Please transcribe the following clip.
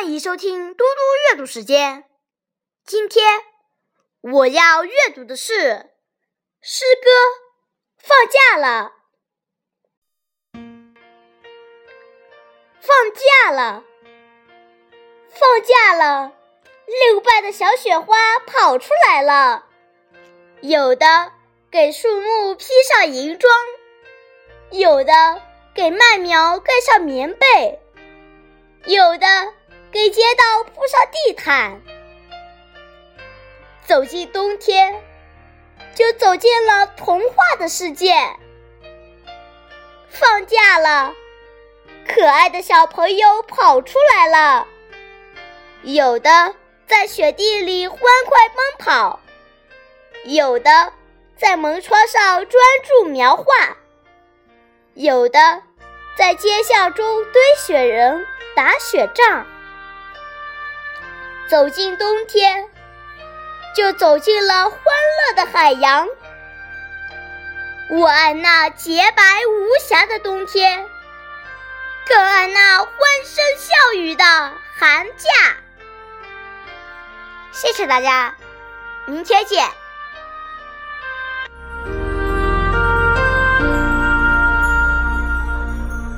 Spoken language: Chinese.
欢迎收听嘟嘟阅读时间。今天我要阅读的是诗歌《放假了》。放假了，放假了，六瓣的小雪花跑出来了。有的给树木披上银装，有的给麦苗盖上棉被，有的。给街道铺上地毯，走进冬天，就走进了童话的世界。放假了，可爱的小朋友跑出来了，有的在雪地里欢快奔跑，有的在门窗上专注描画，有的在街巷中堆雪人、打雪仗。走进冬天，就走进了欢乐的海洋。我爱那洁白无瑕的冬天，更爱那欢声笑语的寒假。谢谢大家，明天见。